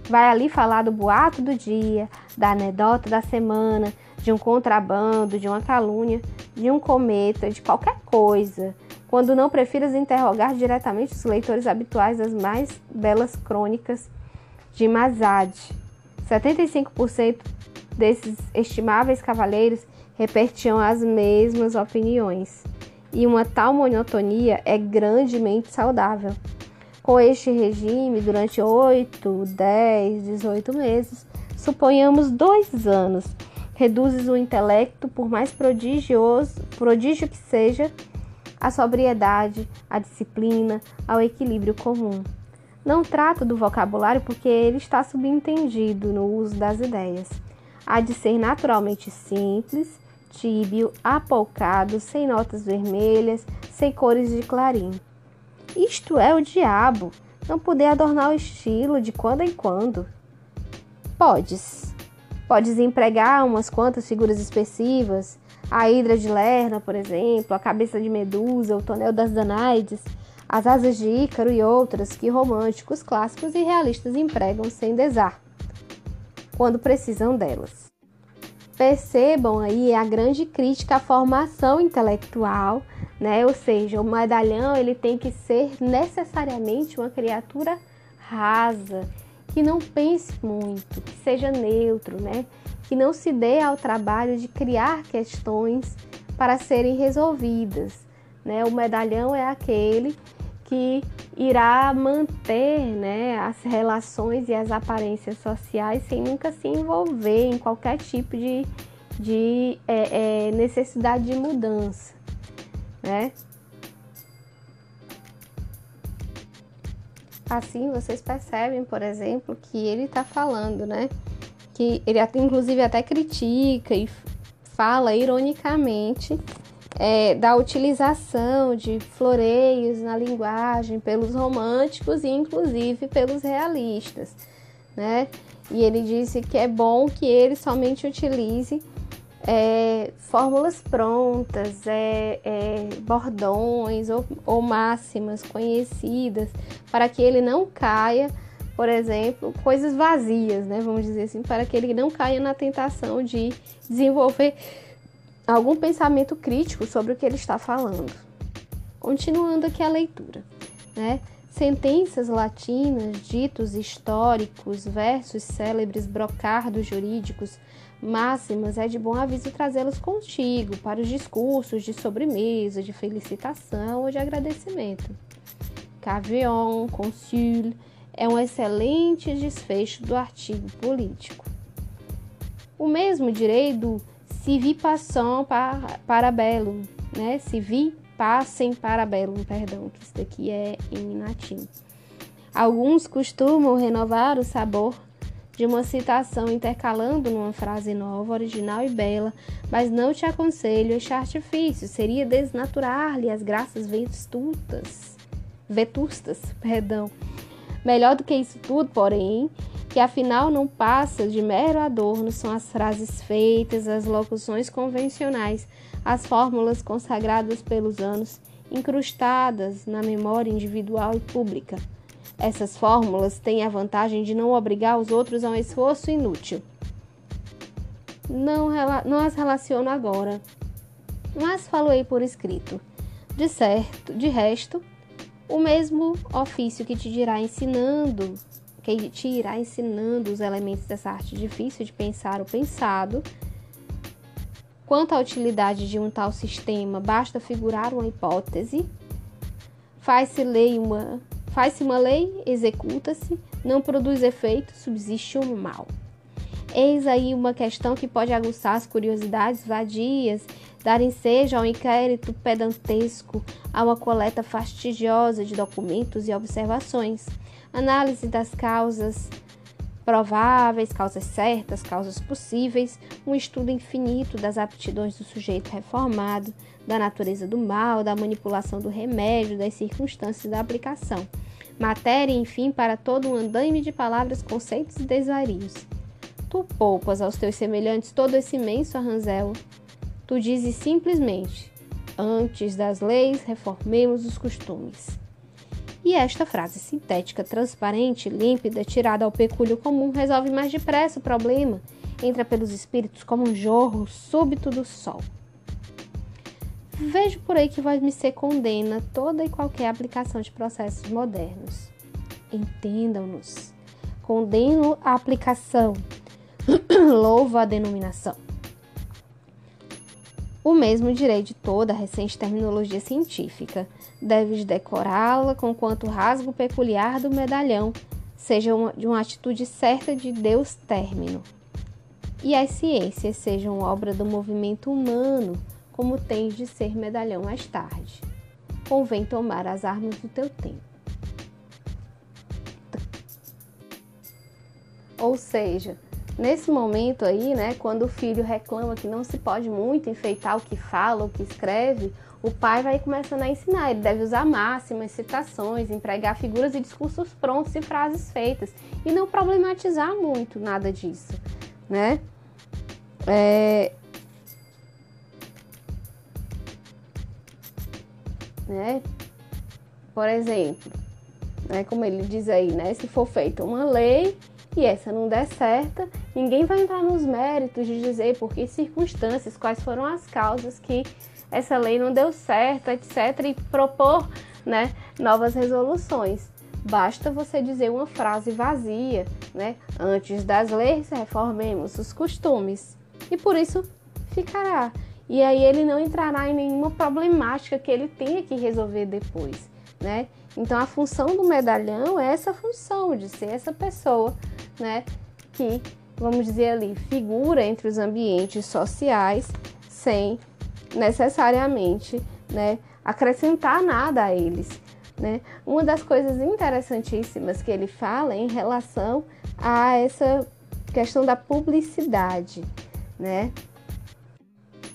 Vai ali falar do boato do dia, da anedota da semana, de um contrabando, de uma calúnia, de um cometa, de qualquer coisa, quando não prefiras interrogar diretamente os leitores habituais das mais belas crônicas de Mazad. 75% desses estimáveis cavaleiros repetiam as mesmas opiniões, e uma tal monotonia é grandemente saudável. Com este regime, durante 8, 10, 18 meses, suponhamos dois anos, reduzes o intelecto, por mais prodigioso, prodígio que seja, à sobriedade, à disciplina, ao equilíbrio comum. Não trato do vocabulário porque ele está subentendido no uso das ideias. Há de ser naturalmente simples, tíbio, apocado, sem notas vermelhas, sem cores de clarim. Isto é o diabo, não poder adornar o estilo de quando em quando. Podes. Podes empregar umas quantas figuras expressivas, a hidra de Lerna, por exemplo, a cabeça de Medusa, o tonel das Danaides, as asas de Ícaro e outras que românticos, clássicos e realistas empregam sem desar. quando precisam delas. Percebam aí a grande crítica à formação intelectual, né? Ou seja, o medalhão ele tem que ser necessariamente uma criatura rasa, que não pense muito, que seja neutro, né? Que não se dê ao trabalho de criar questões para serem resolvidas, né? O medalhão é aquele que irá manter né, as relações e as aparências sociais sem nunca se envolver em qualquer tipo de, de é, é, necessidade de mudança. Né? Assim, vocês percebem, por exemplo, que ele está falando, né? Que ele inclusive até critica e fala ironicamente é, da utilização de floreios na linguagem pelos românticos e inclusive pelos realistas, né? E ele disse que é bom que ele somente utilize é, fórmulas prontas, é, é, bordões ou, ou máximas conhecidas, para que ele não caia, por exemplo, coisas vazias, né? Vamos dizer assim, para que ele não caia na tentação de desenvolver algum pensamento crítico sobre o que ele está falando. Continuando aqui a leitura, né? Sentenças latinas, ditos históricos, versos célebres, brocardos jurídicos, máximas, é de bom aviso trazê-los contigo para os discursos de sobremesa, de felicitação ou de agradecimento. Cavion, consul, é um excelente desfecho do artigo político. O mesmo direi do se vi passam para bellum, né? Se vi passem para perdão, que isso daqui é em latim. Alguns costumam renovar o sabor de uma citação intercalando numa frase nova, original e bela, mas não te aconselho este artifício, seria desnaturar-lhe as graças vetustas, vetustas, perdão. Melhor do que isso tudo, porém, que afinal não passa de mero adorno, são as frases feitas, as locuções convencionais, as fórmulas consagradas pelos anos, incrustadas na memória individual e pública. Essas fórmulas têm a vantagem de não obrigar os outros a um esforço inútil. Não, não as relaciono agora, mas falei por escrito. De certo, de resto, o mesmo ofício que te dirá ensinando que te irá ensinando os elementos dessa arte difícil de pensar o pensado. Quanto à utilidade de um tal sistema, basta figurar uma hipótese. Faz-se lei uma, faz-se uma lei, executa-se, não produz efeito, subsiste um mal. Eis aí uma questão que pode aguçar as curiosidades vadias, dar ensejo ao inquérito pedantesco, a uma coleta fastidiosa de documentos e observações análise das causas prováveis, causas certas, causas possíveis, um estudo infinito das aptidões do sujeito reformado, da natureza do mal, da manipulação do remédio, das circunstâncias da aplicação. Matéria, enfim, para todo um andaime de palavras, conceitos e desvarios. Tu poupas aos teus semelhantes todo esse imenso arranzel. Tu dizes simplesmente: antes das leis, reformemos os costumes. E esta frase sintética, transparente, límpida, tirada ao pecúlio comum, resolve mais depressa o problema. Entra pelos espíritos como um jorro súbito do sol. Vejo por aí que vai me ser condena toda e qualquer aplicação de processos modernos. Entendam-nos. Condeno a aplicação. Louvo a denominação. O mesmo direi de toda a recente terminologia científica. Deves decorá-la com quanto rasgo peculiar do medalhão seja uma, de uma atitude certa de Deus término. E as ciências sejam obra do movimento humano, como tens de ser medalhão mais tarde. Convém tomar as armas do teu tempo. Ou seja, Nesse momento aí, né, quando o filho reclama que não se pode muito enfeitar o que fala, o que escreve, o pai vai começando a ensinar. Ele deve usar máximas, citações, empregar figuras e discursos prontos e frases feitas e não problematizar muito nada disso, né? É... Né? Por exemplo, né, como ele diz aí, né, se for feita uma lei e essa não der certa, Ninguém vai entrar nos méritos de dizer por que circunstâncias, quais foram as causas que essa lei não deu certo, etc., e propor né, novas resoluções. Basta você dizer uma frase vazia, né? Antes das leis, reformemos os costumes. E por isso ficará. E aí ele não entrará em nenhuma problemática que ele tenha que resolver depois, né? Então a função do medalhão é essa função de ser essa pessoa, né, que vamos dizer ali, figura entre os ambientes sociais sem necessariamente, né, acrescentar nada a eles, né? Uma das coisas interessantíssimas que ele fala em relação a essa questão da publicidade, né?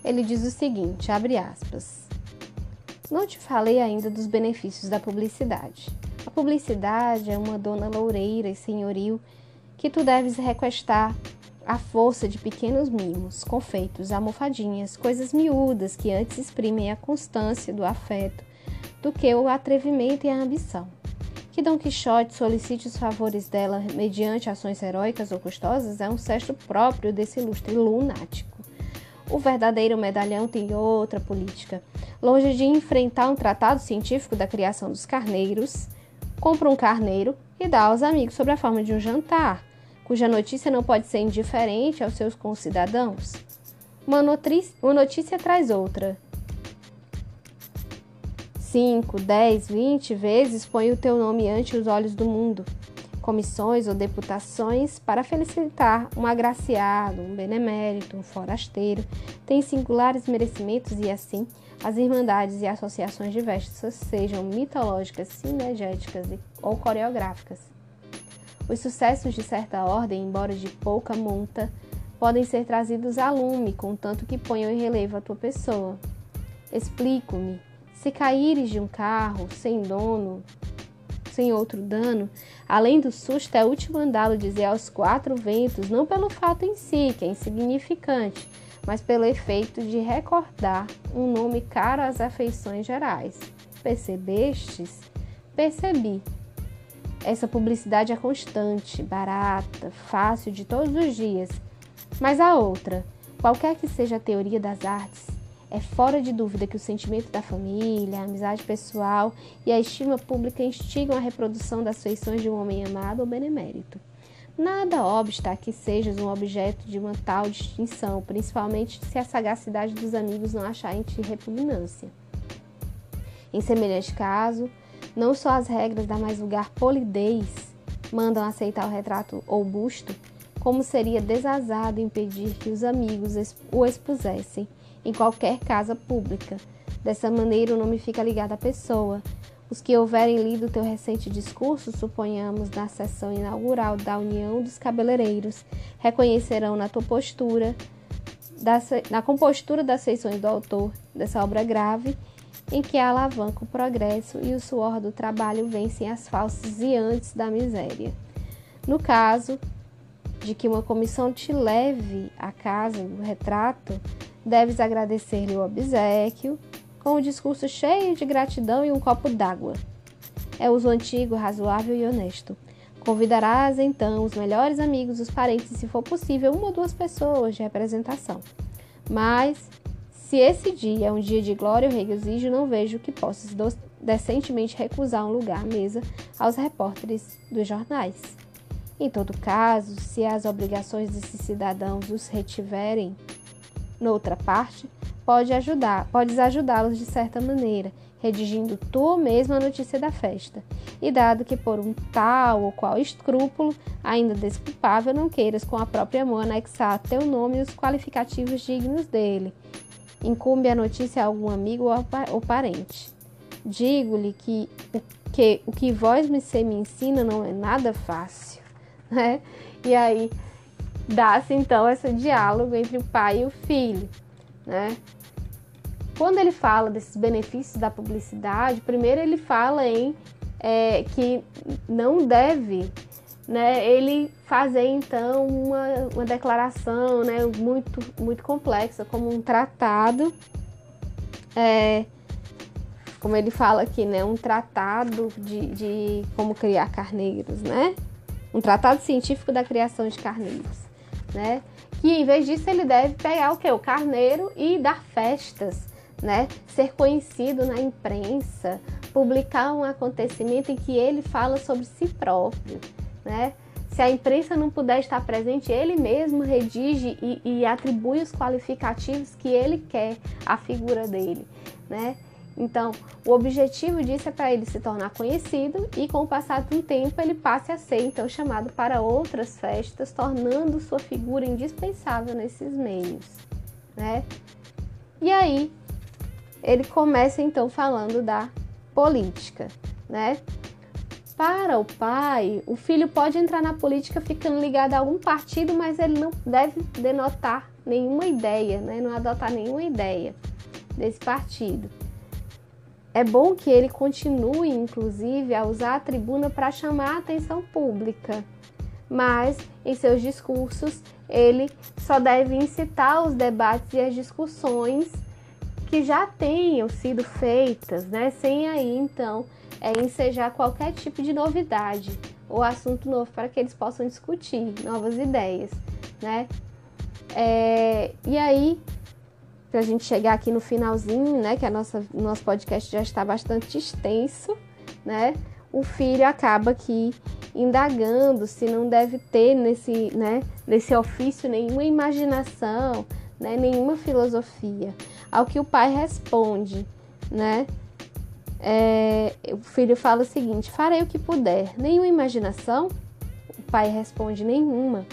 Ele diz o seguinte, abre aspas: Não te falei ainda dos benefícios da publicidade. A publicidade é uma dona loureira e senhoril que tu deves requestar à força de pequenos mimos, confeitos, almofadinhas, coisas miúdas que antes exprimem a constância do afeto do que o atrevimento e a ambição. Que Dom Quixote solicite os favores dela mediante ações heróicas ou custosas é um cesto próprio desse ilustre lunático. O verdadeiro medalhão tem outra política. Longe de enfrentar um tratado científico da criação dos carneiros, compra um carneiro e dá aos amigos sob a forma de um jantar, cuja notícia não pode ser indiferente aos seus concidadãos. Uma uma notícia traz outra. 5, 10, 20 vezes põe o teu nome ante os olhos do mundo. Comissões ou deputações para felicitar um agraciado, um benemérito, um forasteiro, tem singulares merecimentos e assim as irmandades e associações diversas, sejam mitológicas, cinegéticas ou coreográficas. Os sucessos de certa ordem, embora de pouca monta, podem ser trazidos a lume, contanto que ponham em relevo a tua pessoa. Explico-me. Se caíres de um carro, sem dono, sem outro dano, além do susto, é útil mandá-lo dizer aos quatro ventos, não pelo fato em si, que é insignificante, mas pelo efeito de recordar um nome caro às afeições gerais. Percebestes? Percebi, essa publicidade é constante, barata, fácil de todos os dias. Mas a outra, qualquer que seja a teoria das artes, é fora de dúvida que o sentimento da família, a amizade pessoal e a estima pública instigam a reprodução das feições de um homem amado ou benemérito. Nada obsta que sejas um objeto de uma tal distinção, principalmente se a sagacidade dos amigos não achar em ti repugnância. Em semelhante caso, não só as regras da mais vulgar polidez mandam aceitar o retrato ou busto, como seria desazado impedir que os amigos o expusessem em qualquer casa pública. Dessa maneira, o nome fica ligado à pessoa. Os que houverem lido teu recente discurso, suponhamos na sessão inaugural da União dos Cabeleireiros, reconhecerão na tua postura, na compostura das feições do autor dessa obra grave em que alavanca o progresso e o suor do trabalho vencem as falsas e antes da miséria. No caso de que uma comissão te leve à casa do retrato, deves agradecer-lhe o obsequio com um discurso cheio de gratidão e um copo d'água. É uso antigo, razoável e honesto. Convidarás então os melhores amigos, os parentes, se for possível, uma ou duas pessoas de representação. Mas se esse dia é um dia de glória ou regozijo, não vejo que possas decentemente recusar um lugar à mesa aos repórteres dos jornais. Em todo caso, se as obrigações desses cidadãos os retiverem noutra parte, pode ajudar, podes ajudá-los de certa maneira, redigindo tu mesmo a notícia da festa. E dado que por um tal ou qual escrúpulo, ainda desculpável, não queiras com a própria mão anexar teu nome os qualificativos dignos dele, incumbe a notícia a algum amigo ou parente. Digo-lhe que o, que o que vós me, me ensina não é nada fácil, né? E aí dá-se então esse diálogo entre o pai e o filho, né? Quando ele fala desses benefícios da publicidade, primeiro ele fala em é, que não deve né, ele fazer então uma, uma declaração né, muito, muito complexa, como um tratado, é, como ele fala aqui, né, um tratado de, de como criar carneiros, né? Um tratado científico da criação de carneiros. né? Que em vez disso ele deve pegar o que? O carneiro e dar festas, né? Ser conhecido na imprensa, publicar um acontecimento em que ele fala sobre si próprio, né? Se a imprensa não puder estar presente, ele mesmo redige e, e atribui os qualificativos que ele quer à figura dele, né? Então, o objetivo disso é para ele se tornar conhecido e, com o passar do tempo, ele passe a ser então chamado para outras festas, tornando sua figura indispensável nesses meios, né? E aí, ele começa então falando da política, né? Para o pai, o filho pode entrar na política ficando ligado a algum partido, mas ele não deve denotar nenhuma ideia, né? não adotar nenhuma ideia desse partido. É bom que ele continue, inclusive, a usar a tribuna para chamar a atenção pública, mas em seus discursos ele só deve incitar os debates e as discussões que já tenham sido feitas, né? Sem aí então é, ensejar qualquer tipo de novidade ou assunto novo para que eles possam discutir novas ideias, né? É, e aí, para a gente chegar aqui no finalzinho, né? Que a nossa nosso podcast já está bastante extenso, né? O filho acaba aqui indagando se não deve ter nesse, né, nesse ofício nenhuma imaginação, né, nenhuma filosofia. Ao que o pai responde, né? É, o filho fala o seguinte: farei o que puder. Nenhuma imaginação? O pai responde: nenhuma.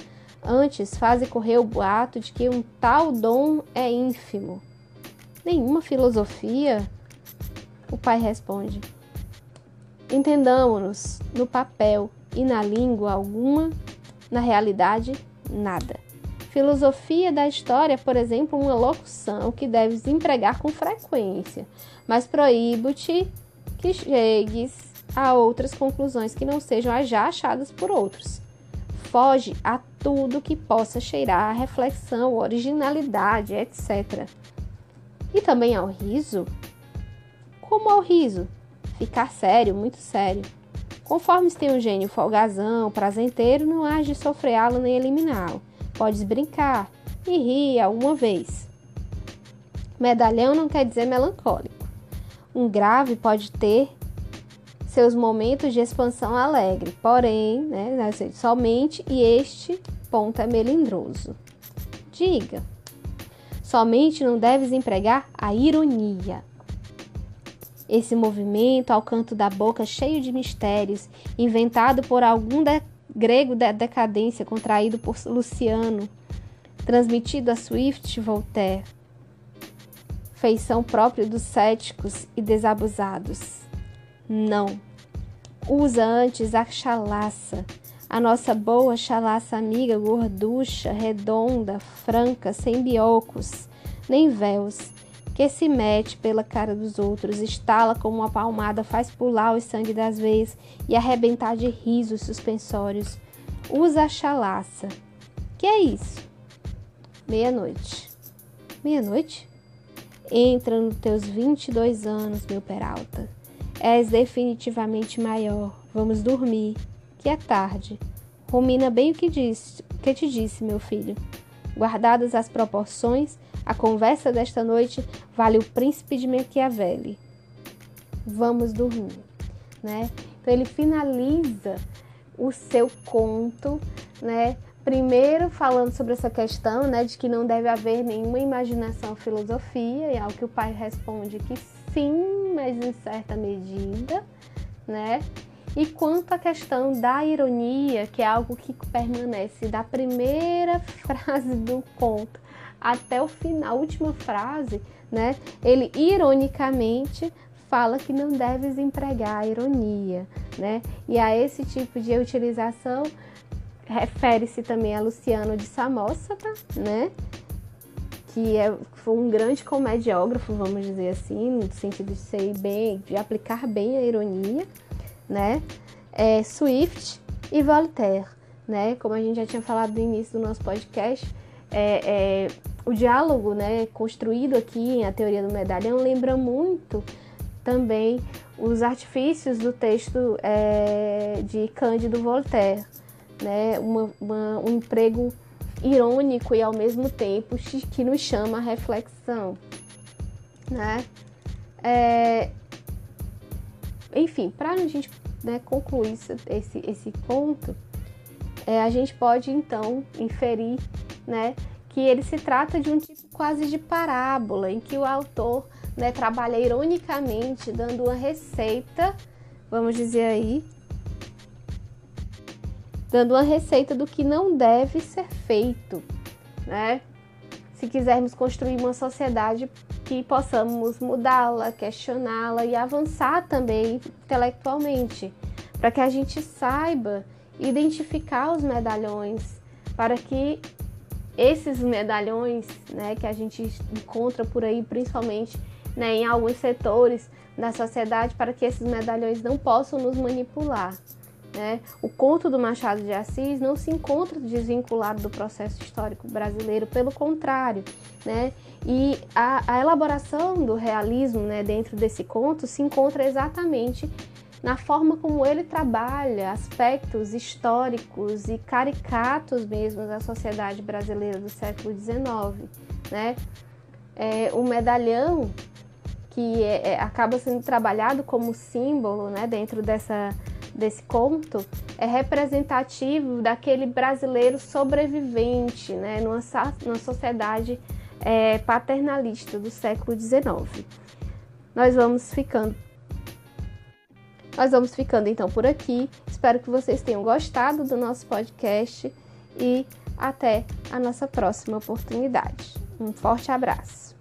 Antes, faze correr o boato de que um tal dom é ínfimo. Nenhuma filosofia? O pai responde: Entendamos-nos no papel e na língua alguma, na realidade, nada. Filosofia da história, por exemplo, uma locução que deves empregar com frequência, mas proíbo-te que chegues a outras conclusões que não sejam as já achadas por outros. Foge a tudo que possa cheirar a reflexão, originalidade, etc. E também ao riso? Como ao riso? Ficar sério, muito sério. Conforme tem um gênio folgazão, prazenteiro, não há de sofreá-lo nem eliminá-lo Podes brincar e rir alguma vez. Medalhão não quer dizer melancólico. Um grave pode ter seus momentos de expansão alegre, porém, né, somente e este ponto é melindroso. Diga, somente não deves empregar a ironia. Esse movimento ao canto da boca cheio de mistérios, inventado por algum de grego da decadência contraído por Luciano, transmitido a Swift Voltaire, feição própria dos céticos e desabusados. Não. Usa antes a chalaça, a nossa boa chalaça amiga gorducha, redonda, franca, sem biocos, nem véus, que se mete pela cara dos outros, estala como uma palmada, faz pular o sangue das veias e arrebentar de risos suspensórios. Usa a chalaça. Que é isso? Meia-noite. Meia-noite? Entra nos teus 22 anos, meu Peralta. És definitivamente maior. Vamos dormir, que é tarde. Rumina bem o que, disse, que te disse, meu filho. Guardadas as proporções, a conversa desta noite vale o príncipe de Machiavelli. Vamos dormir, né? Então ele finaliza o seu conto, né? Primeiro falando sobre essa questão, né, de que não deve haver nenhuma imaginação filosofia, e ao que o pai responde que sim, mas em certa medida, né? E quanto à questão da ironia, que é algo que permanece da primeira frase do conto até o final, a última frase, né? Ele ironicamente fala que não deves empregar a ironia, né? E a esse tipo de utilização refere-se também a Luciano de Samosata, né? Que é, foi um grande comediógrafo, vamos dizer assim, no sentido de ser bem, de aplicar bem a ironia, né? É, Swift e Voltaire, né? Como a gente já tinha falado no início do nosso podcast, é, é, o diálogo né, construído aqui em A Teoria do Medalhão lembra muito também os artifícios do texto é, de Cândido Voltaire, né, uma, uma, um emprego irônico e ao mesmo tempo que nos chama a reflexão, né? É, enfim, para a gente né, concluir esse, esse ponto, é, a gente pode então inferir né, que ele se trata de um tipo quase de parábola, em que o autor né, trabalha ironicamente, dando uma receita, vamos dizer aí, dando uma receita do que não deve ser feito, né? Se quisermos construir uma sociedade que possamos mudá-la, questioná-la e avançar também intelectualmente, para que a gente saiba identificar os medalhões, para que esses medalhões, né, que a gente encontra por aí, principalmente né, em alguns setores da sociedade, para que esses medalhões não possam nos manipular. Né? O conto do Machado de Assis não se encontra desvinculado do processo histórico brasileiro, pelo contrário. Né? E a, a elaboração do realismo né, dentro desse conto se encontra exatamente na forma como ele trabalha aspectos históricos e caricatos mesmo da sociedade brasileira do século XIX. Né? É, o medalhão, que é, é, acaba sendo trabalhado como símbolo né, dentro dessa desse conto é representativo daquele brasileiro sobrevivente né, numa, numa sociedade é, paternalista do século XIX. Nós vamos ficando. Nós vamos ficando então por aqui. Espero que vocês tenham gostado do nosso podcast e até a nossa próxima oportunidade. Um forte abraço.